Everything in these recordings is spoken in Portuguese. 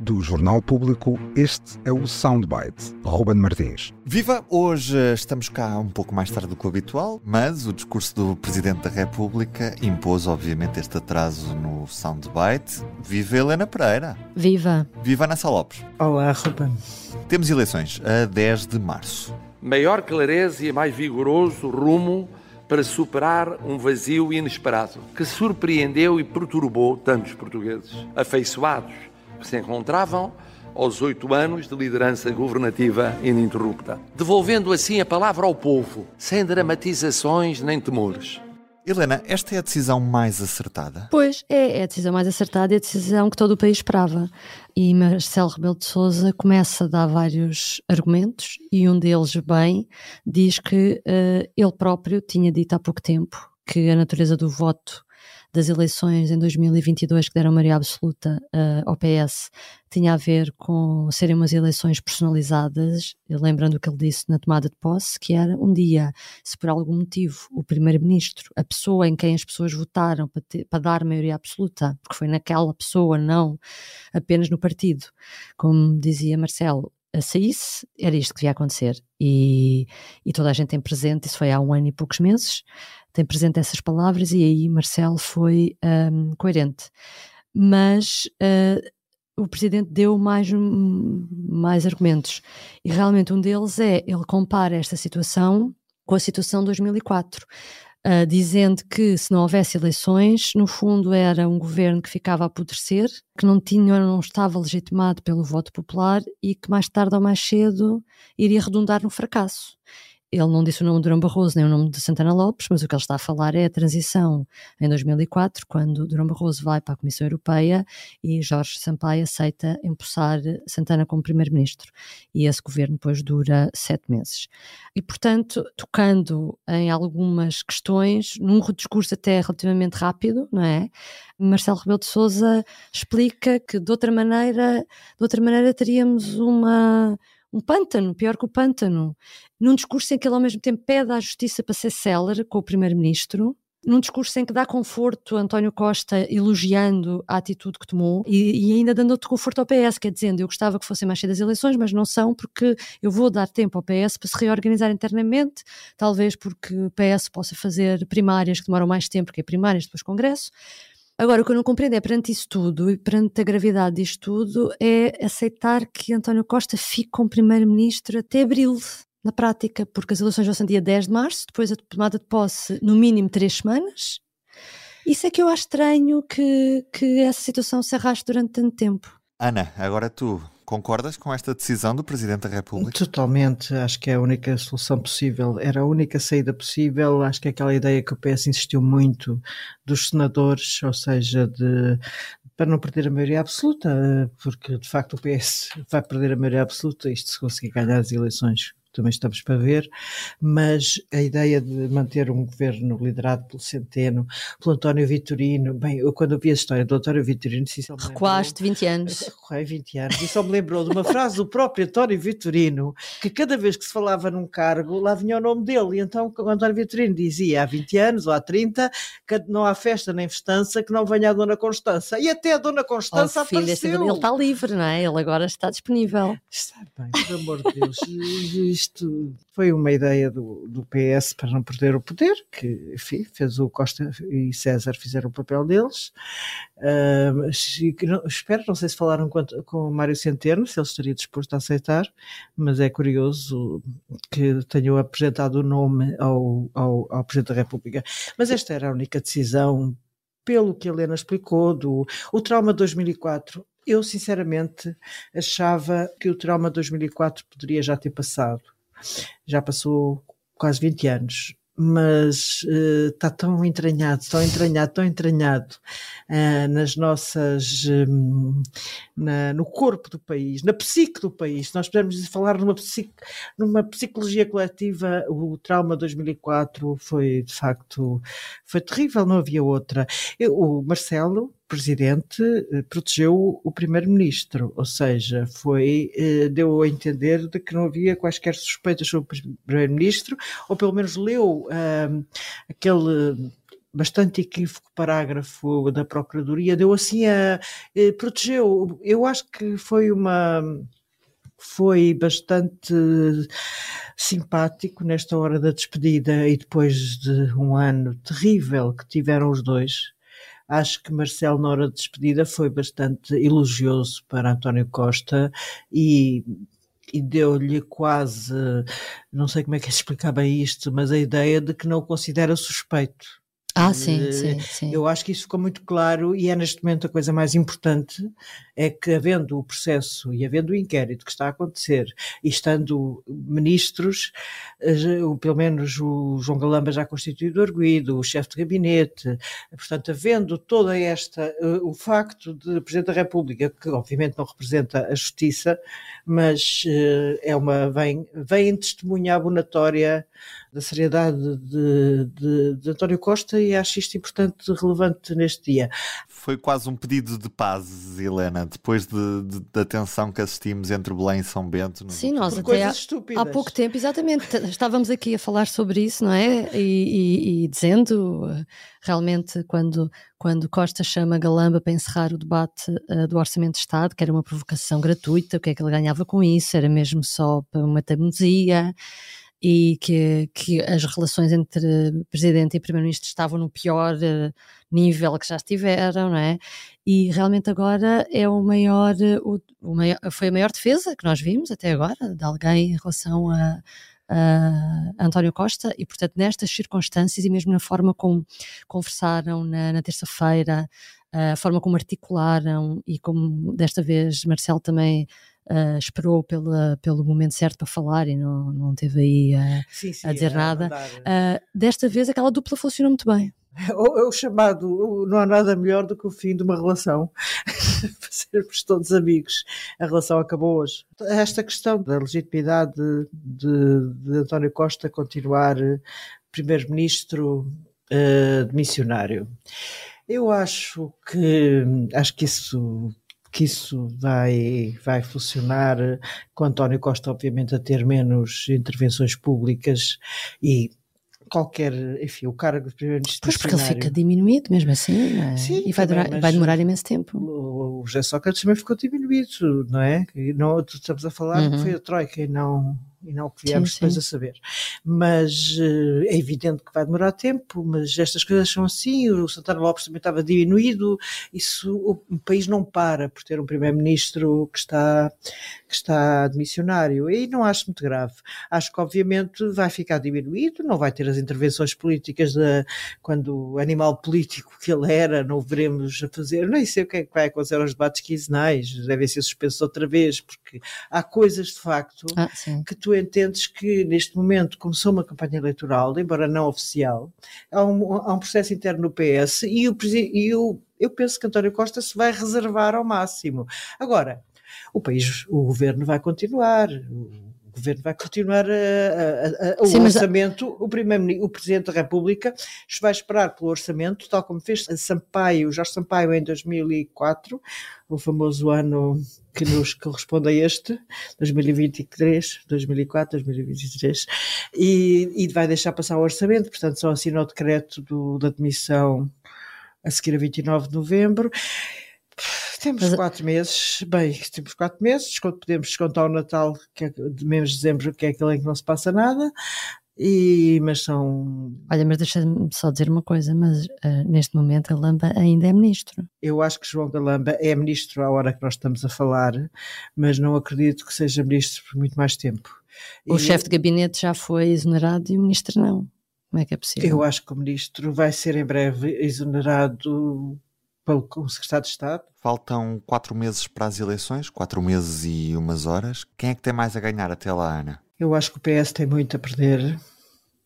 Do Jornal Público, este é o Soundbite. Ruben Martins. Viva! Hoje estamos cá um pouco mais tarde do que o habitual, mas o discurso do Presidente da República impôs, obviamente, este atraso no Soundbite. Viva Helena Pereira! Viva! Viva Ana Lopes! Olá, Ruben. Temos eleições a 10 de março. Maior clareza e mais vigoroso rumo para superar um vazio inesperado que surpreendeu e perturbou tantos portugueses afeiçoados que se encontravam aos oito anos de liderança governativa ininterrupta, devolvendo assim a palavra ao povo, sem dramatizações nem temores. Helena, esta é a decisão mais acertada? Pois, é, é a decisão mais acertada e a decisão que todo o país esperava. E Marcelo Rebelo de Sousa começa a dar vários argumentos e um deles, bem, diz que uh, ele próprio tinha dito há pouco tempo que a natureza do voto das eleições em 2022 que deram maioria absoluta uh, ao PS tinha a ver com serem umas eleições personalizadas, lembrando o que ele disse na tomada de posse, que era um dia, se por algum motivo o primeiro-ministro, a pessoa em quem as pessoas votaram para, ter, para dar maioria absoluta, porque foi naquela pessoa, não apenas no partido, como dizia Marcelo, saísse, era isto que devia acontecer. E, e toda a gente tem presente, isso foi há um ano e poucos meses, tem presente essas palavras e aí Marcelo foi um, coerente. Mas uh, o Presidente deu mais, mais argumentos e realmente um deles é, ele compara esta situação com a situação de 2004. Uh, dizendo que se não houvesse eleições, no fundo era um governo que ficava a apodrecer, que não tinha, não estava legitimado pelo voto popular e que mais tarde ou mais cedo iria redundar no fracasso ele não disse o nome de Durão Barroso nem o nome de Santana Lopes, mas o que ele está a falar é a transição em 2004, quando Durão Barroso vai para a Comissão Europeia e Jorge Sampaio aceita empossar Santana como primeiro-ministro. E esse governo depois dura sete meses. E, portanto, tocando em algumas questões, num discurso até relativamente rápido, não é? Marcelo Rebelo de Sousa explica que de outra maneira, de outra maneira teríamos uma um pântano, pior que o pântano, num discurso em que ele ao mesmo tempo pede à justiça para ser célere com o primeiro-ministro, num discurso em que dá conforto a António Costa elogiando a atitude que tomou e, e, ainda dando outro conforto ao PS, quer dizendo, eu gostava que fossem mais cedo as eleições, mas não são porque eu vou dar tempo ao PS para se reorganizar internamente, talvez porque o PS possa fazer primárias que demoram mais tempo, que primárias depois congresso, Agora, o que eu não compreendo é, perante isso tudo e perante a gravidade disto tudo, é aceitar que António Costa fique como Primeiro-Ministro até abril, na prática, porque as eleições vão ser dia 10 de março, depois a tomada de posse no mínimo três semanas. Isso é que eu acho estranho que, que essa situação se arraste durante tanto tempo. Ana, agora tu, Concordas com esta decisão do Presidente da República? Totalmente, acho que é a única solução possível, era a única saída possível. Acho que é aquela ideia que o PS insistiu muito dos senadores, ou seja, de para não perder a maioria absoluta, porque de facto o PS vai perder a maioria absoluta, isto se conseguir ganhar as eleições também estamos para ver, mas a ideia de manter um governo liderado pelo Centeno, pelo António Vitorino, bem, eu quando ouvi a história do António Vitorino, disse isso Recuaste 20 anos. Recuei 20 anos, e só me lembrou de uma frase do próprio António Vitorino, que cada vez que se falava num cargo, lá vinha o nome dele, e então o António Vitorino dizia há 20 anos ou há 30 que não há festa nem festança que não venha a Dona Constança, e até a Dona Constança oh, filha, apareceu. Ele está livre, não é? Ele agora está disponível. Está bem, pelo amor de Deus isto foi uma ideia do, do PS para não perder o poder, que enfim, fez o Costa e César fizeram o papel deles. Uh, espero, não sei se falaram com, o Mário Centeno, se ele estaria disposto a aceitar, mas é curioso que tenham apresentado o nome ao, ao, ao Presidente da República. Mas esta era a única decisão pelo que a Helena explicou, do o trauma de 2004 eu sinceramente achava que o trauma de 2004 poderia já ter passado já passou quase 20 anos, mas uh, está tão entranhado, tão entranhado, tão entranhado uh, nas nossas, um, na, no corpo do país, na psique do país. Nós podemos falar numa, psique, numa psicologia coletiva, o trauma 2004 foi de facto foi terrível, não havia outra. Eu, o Marcelo presidente eh, protegeu o primeiro-ministro, ou seja, foi eh, deu a entender de que não havia quaisquer suspeitas sobre o primeiro-ministro, ou pelo menos leu uh, aquele bastante equívoco parágrafo da Procuradoria, deu assim a protegeu. Eu acho que foi uma foi bastante simpático nesta hora da despedida e depois de um ano terrível que tiveram os dois. Acho que Marcelo, na hora de despedida, foi bastante elogioso para António Costa e e deu-lhe quase, não sei como é que é explicar bem isto, mas a ideia de que não o considera suspeito. Ah, sim, sim, sim. Eu acho que isso ficou muito claro e é neste momento a coisa mais importante é que havendo o processo e havendo o inquérito que está a acontecer e estando ministros, eh, pelo menos o João Galamba já constituído arguído, o chefe de gabinete, portanto, havendo toda esta, eh, o facto de Presidente da República, que obviamente não representa a justiça, mas eh, é uma, vem, vem em testemunha abonatória da seriedade de, de, de, António Costa e acho isto importante, relevante neste dia. Foi quase um pedido de paz, Helena, depois de, de, da tensão que assistimos entre Belém e São Bento. Sim, nós até há, há, pouco tempo, exatamente, estávamos aqui a falar sobre isso, não é? E, e, e dizendo eh, realmente quando, quando Costa chama Galamba para encerrar o debate uh, do Orçamento de Estado, que era uma provocação gratuita, o que é que ele ganhava com isso? Era mesmo só para uma teimosia e que, que as relações entre Presidente e Primeiro-Ministro estavam no pior uh, nível que já estiveram, não é? E realmente agora é o maior, o, o maior, foi a maior defesa que nós vimos até agora de alguém em relação a, a António Costa e, portanto, nestas circunstâncias e mesmo na forma como conversaram na, na terça-feira, a forma como articularam e como desta vez Marcelo também uh, esperou pela, pelo momento certo para falar e não, não teve aí uh, sim, sim, a dizer nada. Uh, desta vez aquela dupla funcionou muito bem. O, o, chamado não há nada melhor do que o fim de uma relação, sermos todos amigos. A relação acabou hoje. Esta questão da legitimidade de, de, de António Costa continuar primeiro-ministro uh, missionário. Eu acho que acho que isso que isso vai, vai funcionar com António Costa, obviamente, a ter menos intervenções públicas e qualquer, enfim, o cargo de primeiro-ministro. Pois porque ele fica diminuído mesmo assim, é? Sim, e vai, também, durar, vai demorar imenso tempo. O, o José Sócrates também ficou diminuído, não é? Não, estamos a falar uhum. que foi a Troika e não e não o que viemos depois a saber. Mas uh, é evidente que vai demorar tempo, mas estas coisas são assim, o Santana Lopes também estava diminuído, isso, o país não para por ter um primeiro-ministro que está, que está de missionário, e não acho muito grave. Acho que obviamente vai ficar diminuído, não vai ter as intervenções políticas de, quando o animal político que ele era, não o veremos a fazer, nem sei o que é que vai acontecer aos debates quinzenais, devem ser suspensos outra vez, porque há coisas de facto ah, que tu entendes que neste momento começou uma campanha eleitoral, embora não oficial, há um, há um processo interno no PS e, o, e o, eu penso que António Costa se vai reservar ao máximo. Agora, o país, o governo vai continuar, o governo vai continuar a, a, a, o Sim, orçamento, o, primeiro, o Presidente da República vai esperar pelo orçamento, tal como fez Sampaio, Jorge Sampaio em 2004, o famoso ano que nos corresponde a este, 2023, 2004, 2023, e, e vai deixar passar o orçamento, portanto só assina o decreto do, da demissão a seguir a 29 de novembro. Temos Mas... quatro meses, bem, temos quatro meses, podemos descontar o Natal, que é de menos de dezembro, que é aquele em que não se passa nada, e, mas são. Olha, mas deixa-me só dizer uma coisa: mas uh, neste momento a Lamba ainda é ministro. Eu acho que João Galamba é ministro à hora que nós estamos a falar, mas não acredito que seja ministro por muito mais tempo. O e... chefe de gabinete já foi exonerado e o ministro não. Como é que é possível? Eu acho que o ministro vai ser em breve exonerado pelo secretário de Estado. Faltam quatro meses para as eleições, quatro meses e umas horas. Quem é que tem mais a ganhar até lá, Ana? Eu acho que o PS tem muito a perder.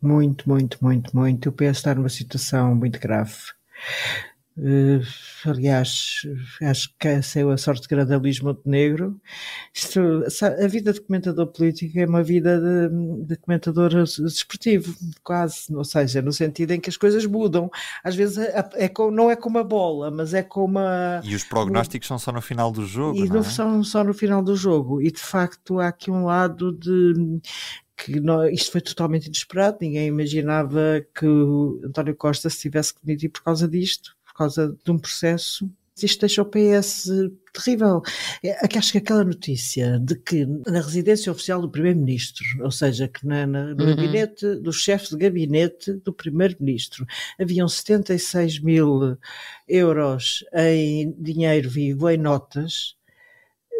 Muito, muito, muito, muito. O PS está numa situação muito grave. Uh, aliás, acho que saiu a sorte grande a Luís Montenegro. Isto, a vida de comentador político é uma vida de, de comentador desportivo, quase, ou seja, no sentido em que as coisas mudam. Às vezes é, é não é como a bola, mas é como a. E os prognósticos são só no final do jogo. E não é? são só no final do jogo. E de facto há aqui um lado de que não, isto foi totalmente inesperado, ninguém imaginava que o António Costa se tivesse que demitir por causa disto causa de um processo. Isto deixa o PS terrível. É, acho que aquela notícia de que na residência oficial do Primeiro-Ministro, ou seja, que na, na, no uhum. gabinete do chefe de gabinete do Primeiro-Ministro, haviam 76 mil euros em dinheiro vivo, em notas,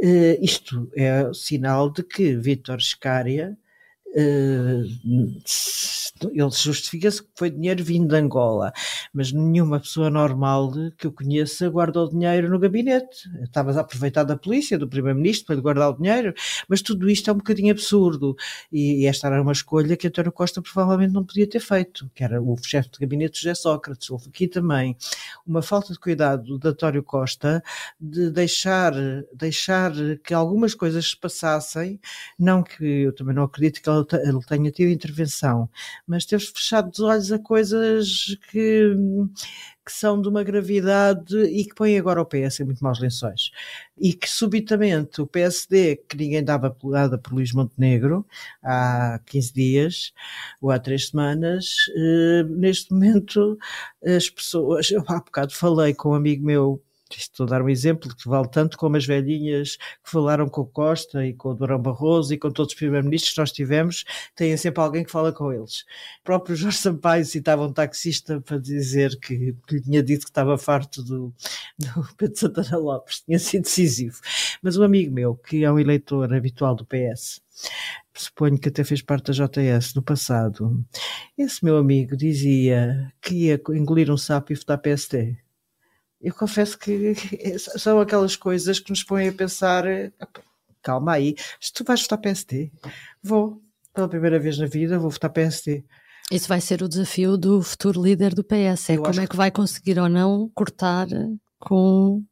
uh, isto é sinal de que Vítor Scária Uh, ele justifica-se que foi dinheiro vindo de Angola, mas nenhuma pessoa normal que eu conheça guarda o dinheiro no gabinete. Estavas a aproveitar da polícia, do primeiro-ministro, para lhe guardar o dinheiro, mas tudo isto é um bocadinho absurdo. E, esta era uma escolha que António Costa provavelmente não podia ter feito, que era o chefe de gabinete José Sócrates. Houve aqui também uma falta de cuidado de António Costa de deixar, deixar que algumas coisas se passassem, não que eu também não acredito que ele ele tenha tido intervenção, mas ter fechado os olhos a coisas que, que são de uma gravidade e que põem agora o PS em muito maus lençóis. E que subitamente o PSD, que ninguém dava pelada por Luís Montenegro há 15 dias ou há 3 semanas, eh, neste momento as pessoas, eu há bocado falei com um amigo meu estou a dar um exemplo que vale tanto como as velhinhas que falaram com o Costa e com o Durão Barroso e com todos os primeiros-ministros que nós tivemos, têm sempre alguém que fala com eles. O próprio Jorge Sampaio citava um taxista para dizer que, que lhe tinha dito que estava farto do, do Pedro Santana Lopes, tinha sido decisivo. Mas um amigo meu, que é um eleitor habitual do PS, suponho que até fez parte da JS no passado, esse meu amigo dizia que ia engolir um sapo e votar PSD eu confesso que são aquelas coisas que nos põem a pensar: calma aí, se tu vais votar PSD, vou, pela primeira vez na vida, vou votar PSD. Isso vai ser o desafio do futuro líder do PS: é eu como é que vai conseguir ou não cortar com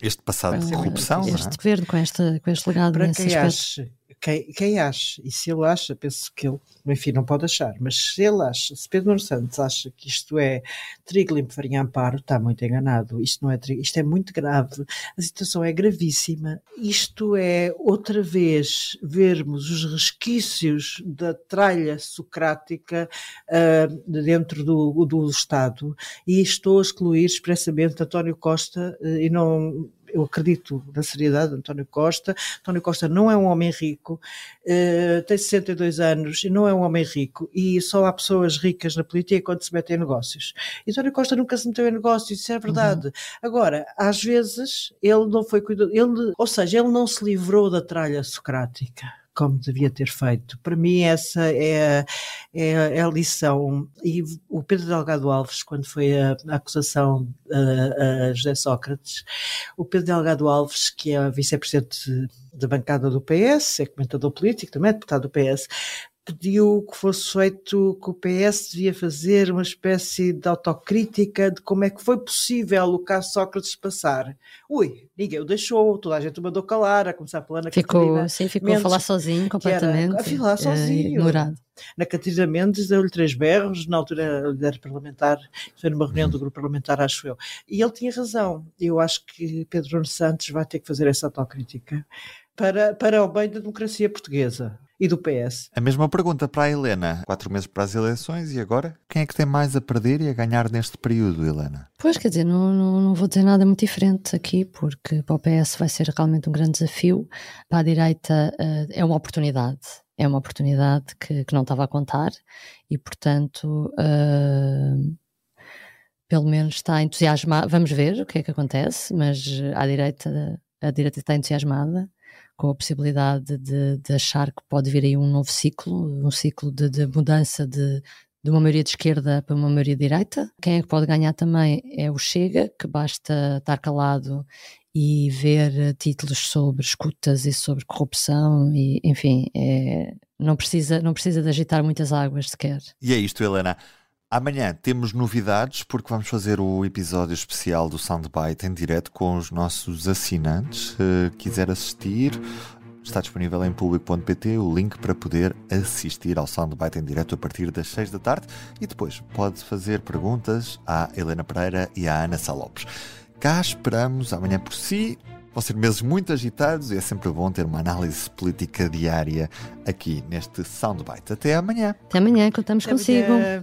este passado de corrupção, este é? governo, com, esta, com este legado Para quem aspecto. acha quem, quem acha, e se ele acha, penso que ele, enfim, não pode achar, mas se ele acha, se Pedro Santos acha que isto é trigo limpo farinha amparo, está muito enganado. Isto não é trigo, isto é muito grave, a situação é gravíssima. Isto é outra vez vermos os resquícios da tralha socrática uh, dentro do, do Estado, e estou a excluir expressamente António Costa uh, e não eu acredito na seriedade de António Costa. António Costa não é um homem rico, uh, tem 62 anos e não é um homem rico, e só há pessoas ricas na política quando se metem em negócios. E António Costa nunca se meteu em negócios, isso é verdade. Uhum. Agora, às vezes, ele não foi cuidado, ele, ou seja, ele não se livrou da tralha socrática como devia ter feito. Para mim, essa é, é, é a lição. E o Pedro Delgado Alves, quando foi a, a acusação a, a, José Sócrates, o Pedro Delgado Alves, que é vice-presidente da bancada do PS, é comentador político, também é deputado do PS, pediu que fosse feito que o PS devia fazer uma espécie de autocrítica de como é que foi possível o caso Sócrates passar. Ui, ninguém o deixou, toda a gente o mandou calar, a começar pela Ana ficou, Catarina Sim, ficou Mendes, a falar sozinho completamente. a falar sozinho. ignorado. Na Catarina Mendes deu-lhe três berros, na altura era parlamentar, foi numa reunião do grupo parlamentar, acho eu. E ele tinha razão. Eu acho que Pedro Nuno Santos vai ter que fazer essa autocrítica para, para o bem da democracia portuguesa e do PS. A mesma pergunta para a Helena. Quatro meses para as eleições e agora? Quem é que tem mais a perder e a ganhar neste período, Helena? Pois, quer dizer, não, não, não vou dizer nada muito diferente aqui, porque para o PS vai ser realmente um grande desafio. Para a direita uh, é uma oportunidade. É uma oportunidade que, que não estava a contar e, portanto, uh, pelo menos está entusiasmada. Vamos ver o que é que acontece, mas a direita, a direita está entusiasmada com a possibilidade de, de, achar que pode vir aí um novo ciclo, um ciclo de, de mudança de, de uma maioria de esquerda para uma maioria de direita. Quem é que pode ganhar também é o Chega, que basta estar calado e ver títulos sobre escutas e sobre corrupção e enfim é, não precisa não precisa de agitar muitas águas sequer e é isto Helena Amanhã temos novidades porque vamos fazer o episódio especial do Soundbite em direto com os nossos assinantes. Se quiser assistir, está disponível em público.pt o link para poder assistir ao Soundbite em direto a partir das 6 da tarde e depois pode fazer perguntas à Helena Pereira e à Ana Salopes. Cá esperamos amanhã por si. Vão ser meses muito agitados e é sempre bom ter uma análise política diária aqui neste Soundbite. Até amanhã. Até amanhã, contamos Até consigo. amanhã.